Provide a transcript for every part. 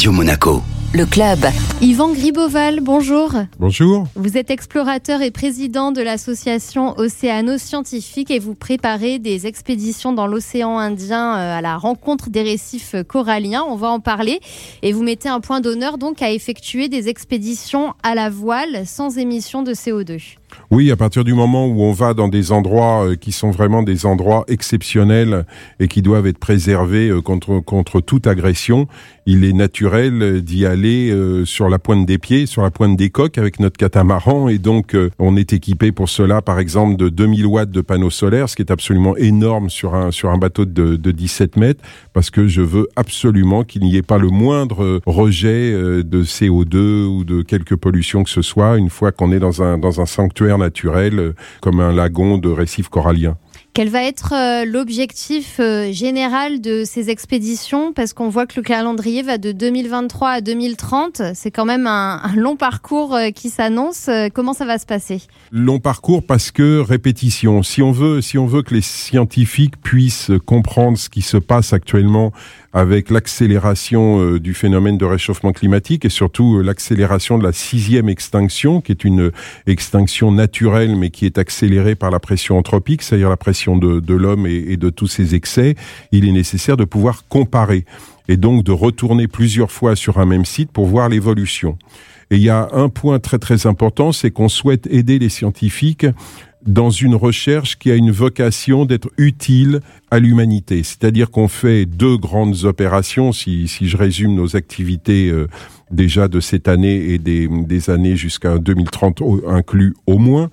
Radio Monaco. Le club. Yvan Griboval, bonjour. Bonjour. Vous êtes explorateur et président de l'association Océano-Scientifique et vous préparez des expéditions dans l'océan Indien euh, à la rencontre des récifs coralliens. On va en parler. Et vous mettez un point d'honneur donc à effectuer des expéditions à la voile sans émission de CO2. Oui, à partir du moment où on va dans des endroits euh, qui sont vraiment des endroits exceptionnels et qui doivent être préservés euh, contre, contre toute agression, il est naturel d'y aller euh, sur la pointe des pieds, sur la pointe des coques avec notre catamaran. Et donc, on est équipé pour cela, par exemple, de 2000 watts de panneaux solaires, ce qui est absolument énorme sur un, sur un bateau de, de 17 mètres, parce que je veux absolument qu'il n'y ait pas le moindre rejet de CO2 ou de quelque pollution que ce soit une fois qu'on est dans un, dans un sanctuaire naturel euh, comme un lagon de récifs coralliens. Quel va être euh, l'objectif euh, général de ces expéditions? Parce qu'on voit que le calendrier va de 2023 à 2030. C'est quand même un, long parcours qui s'annonce. Comment ça va se passer? Long parcours parce que répétition. Si on veut, si on veut que les scientifiques puissent comprendre ce qui se passe actuellement avec l'accélération euh, du phénomène de réchauffement climatique et surtout euh, l'accélération de la sixième extinction, qui est une extinction naturelle mais qui est accélérée par la pression anthropique, c'est-à-dire la pression de, l'homme et, de tous ses excès, il est nécessaire de pouvoir comparer et donc de retourner plusieurs fois sur un même site pour voir l'évolution. Et il y a un point très très important, c'est qu'on souhaite aider les scientifiques dans une recherche qui a une vocation d'être utile à l'humanité. C'est-à-dire qu'on fait deux grandes opérations, si, si je résume nos activités euh, déjà de cette année et des, des années jusqu'à 2030 inclus au moins.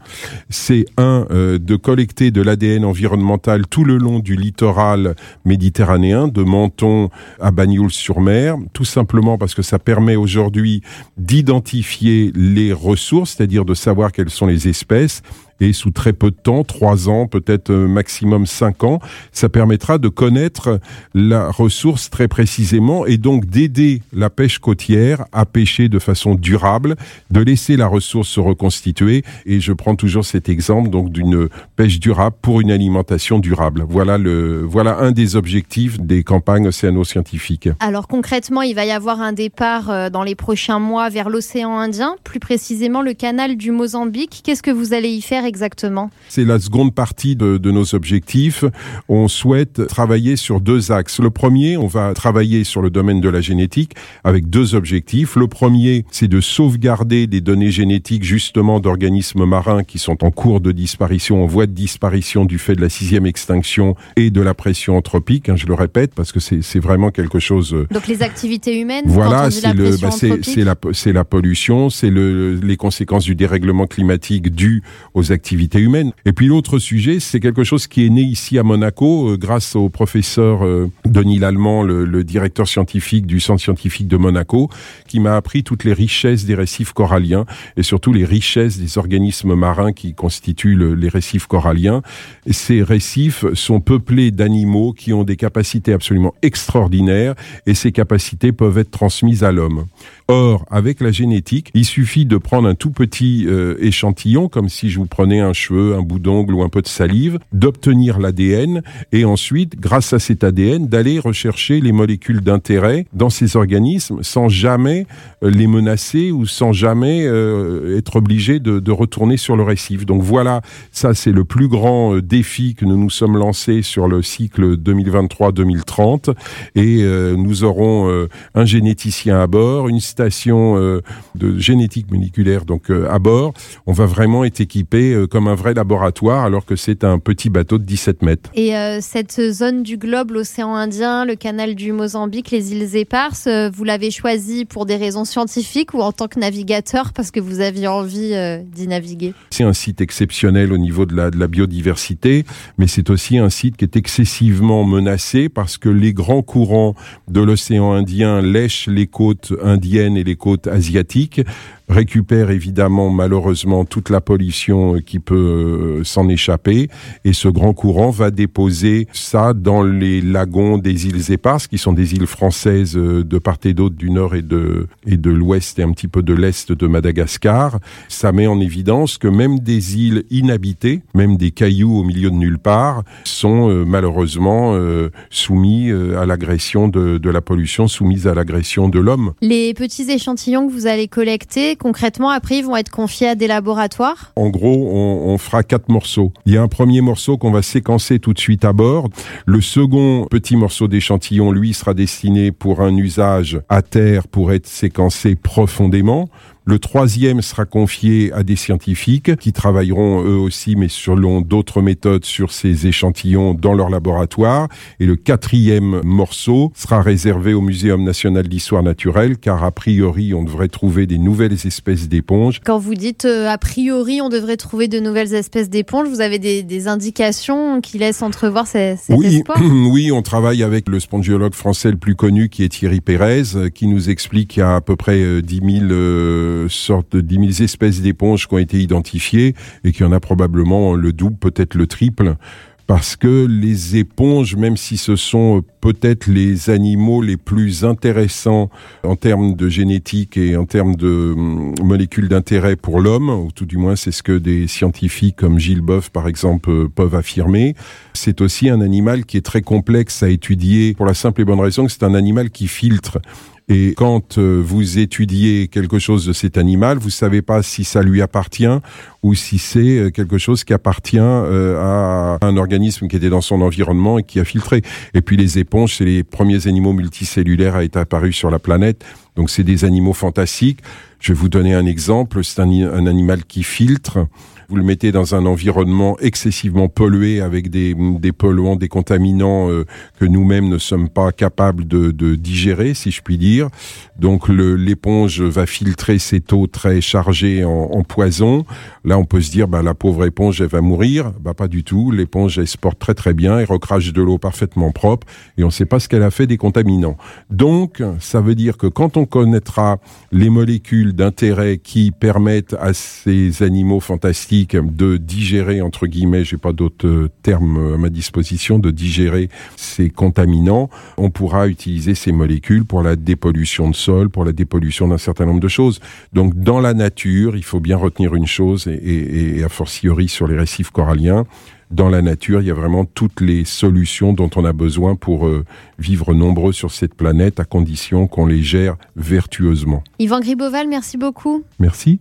C'est un, euh, de collecter de l'ADN environnemental tout le long du littoral méditerranéen, de Menton à Bagnoul-sur-Mer, tout simplement parce que ça permet aujourd'hui d'identifier les ressources, c'est-à-dire de savoir quelles sont les espèces, et sous très peu de temps, trois ans, peut-être euh, maximum cinq ans, ça permettra de connaître la ressource très précisément et donc d'aider la pêche côtière à pêcher de façon durable, de laisser la ressource se reconstituer. Et je prends toujours cet exemple donc d'une pêche durable pour une alimentation durable. Voilà le voilà un des objectifs des campagnes océano-scientifiques. Alors concrètement, il va y avoir un départ euh, dans les prochains mois vers l'océan Indien, plus précisément le canal du Mozambique. Qu'est-ce que vous allez y faire exactement? C'est la seconde partie de, de, nos objectifs. On souhaite travailler sur deux axes. Le premier, on va travailler sur le domaine de la génétique avec deux objectifs. Le premier, c'est de sauvegarder des données génétiques justement d'organismes marins qui sont en cours de disparition, en voie de disparition du fait de la sixième extinction et de la pression anthropique. Hein, je le répète parce que c'est vraiment quelque chose. Euh, Donc les activités humaines. Voilà, c'est le, bah, c'est la, c'est la pollution, c'est le, les conséquences du dérèglement climatique dû aux activités humaines. Et puis l'autre sujet, c'est quelque chose qui est né ici à Monaco euh, grâce au professeur euh, Denis Lallemand, le, le, directeur scientifique du centre scientifique de Monaco, qui m'a appris toutes les richesses des récifs coralliens et surtout les richesses des organismes marins qui constituent le, les récifs coralliens. Ces récifs sont peuplés d'animaux qui ont des capacités absolument extraordinaires et ces capacités peuvent être transmises à l'homme. Or, avec la génétique, il suffit de prendre un tout petit euh, échantillon, comme si je vous prenais un cheveu, un bout d'ongle ou un peu de salive, d'obtenir l'ADN et ensuite, grâce à cet ADN, d'aller rechercher les molécules d'intérêt dans ces organismes sans jamais euh, les menacer ou sans jamais euh, être obligé de, retourner sur le récif. Donc voilà, ça c'est le plus grand euh, défi que nous nous sommes lancés sur le cycle 2023-2030 et nous aurons un généticien à bord, une station de génétique moléculaire donc à bord. On va vraiment être équipé comme un vrai laboratoire alors que c'est un petit bateau de 17 mètres. Et cette zone du globe, l'océan Indien, le canal du Mozambique, les îles éparses, vous l'avez choisi pour des raisons scientifiques ou en tant que navigateur parce que vous aviez envie d'y naviguer? C'est un site exceptionnel au niveau de la, de la biodiversité, mais c'est aussi un site qui est excessivement menacé parce que les grands courants de l'océan Indien lèchent les côtes indiennes et les côtes asiatiques récupère évidemment malheureusement toute la pollution qui peut s'en échapper et ce grand courant va déposer ça dans les lagons des îles éparses qui sont des îles françaises de part et d'autre du nord et de et de l'ouest et un petit peu de l'est de Madagascar. Ça met en évidence que même des îles inhabitées, même des cailloux au milieu de nulle part, sont euh, malheureusement euh, soumis euh, à l'agression de, de, la pollution, soumises à l'agression de l'homme. Les petits échantillons que vous allez collecter, concrètement, après, ils vont être confiés à des laboratoires? En gros, on, fera quatre morceaux. Il y a un premier morceau qu'on va séquencer tout de suite à bord. Le second petit morceau d'échantillon, lui, sera destiné pour un usage à terre pour être séquencé profondément le troisième sera confié à des scientifiques qui travailleront eux aussi, mais selon d'autres méthodes, sur ces échantillons dans leur laboratoire. Et le quatrième morceau sera réservé au Muséum national d'histoire naturelle, car a priori, on devrait trouver des nouvelles espèces d'éponges. Quand vous dites euh, a priori, on devrait trouver de nouvelles espèces d'éponges, vous avez des, des, indications qui laissent entrevoir cet oui, espoir Oui, on travaille avec le spongiologue français le plus connu, qui est Thierry Pérez, qui nous explique qu'il y a à peu près 10 000 sorte de 10 000 espèces d'éponges qui ont été identifiées et qu'il y en a probablement le double, peut-être le triple parce que les éponges, même si ce sont peut-être les animaux les plus intéressants en termes de génétique et en termes de hum, molécules d'intérêt pour l'homme, ou tout du moins c'est ce que des scientifiques comme Gilles Boeuf par exemple peuvent affirmer, c'est aussi un animal qui est très complexe à étudier pour la simple et bonne raison que c'est un animal qui filtre. Et quand euh, vous étudiez quelque chose de cet animal, vous savez pas si ça lui appartient ou si c'est euh, quelque chose qui appartient euh, à un organisme qui était dans son environnement et qui a filtré. Et puis les éponges, c'est les premiers animaux multicellulaires à être apparus sur la planète. Donc c'est des animaux fantastiques. Je vais vous donner un exemple. C'est un, un animal qui filtre vous le mettez dans un environnement excessivement pollué avec des, des polluants, des contaminants euh, que nous-mêmes ne sommes pas capables de, digérer, si je puis dire. Donc l'éponge va filtrer cette eau très chargée en, en, poison. Là, on peut se dire, bah, la pauvre éponge, elle va mourir. Bah, pas du tout. L'éponge, elle se porte très très bien, elle recrache de l'eau parfaitement propre et on ne sait pas ce qu'elle a fait des contaminants. Donc, ça veut dire que quand on connaîtra les molécules d'intérêt qui permettent à ces animaux fantastiques de digérer, entre guillemets, j'ai pas d'autres euh, termes à ma disposition, de digérer ces contaminants, on pourra utiliser ces molécules pour la dépollution de sol, pour la dépollution d'un certain nombre de choses. Donc, dans la nature, il faut bien retenir une chose, et, et, et a fortiori sur les récifs coralliens, dans la nature, il y a vraiment toutes les solutions dont on a besoin pour euh, vivre nombreux sur cette planète, à condition qu'on les gère vertueusement. Yvan Griboval, merci beaucoup. Merci.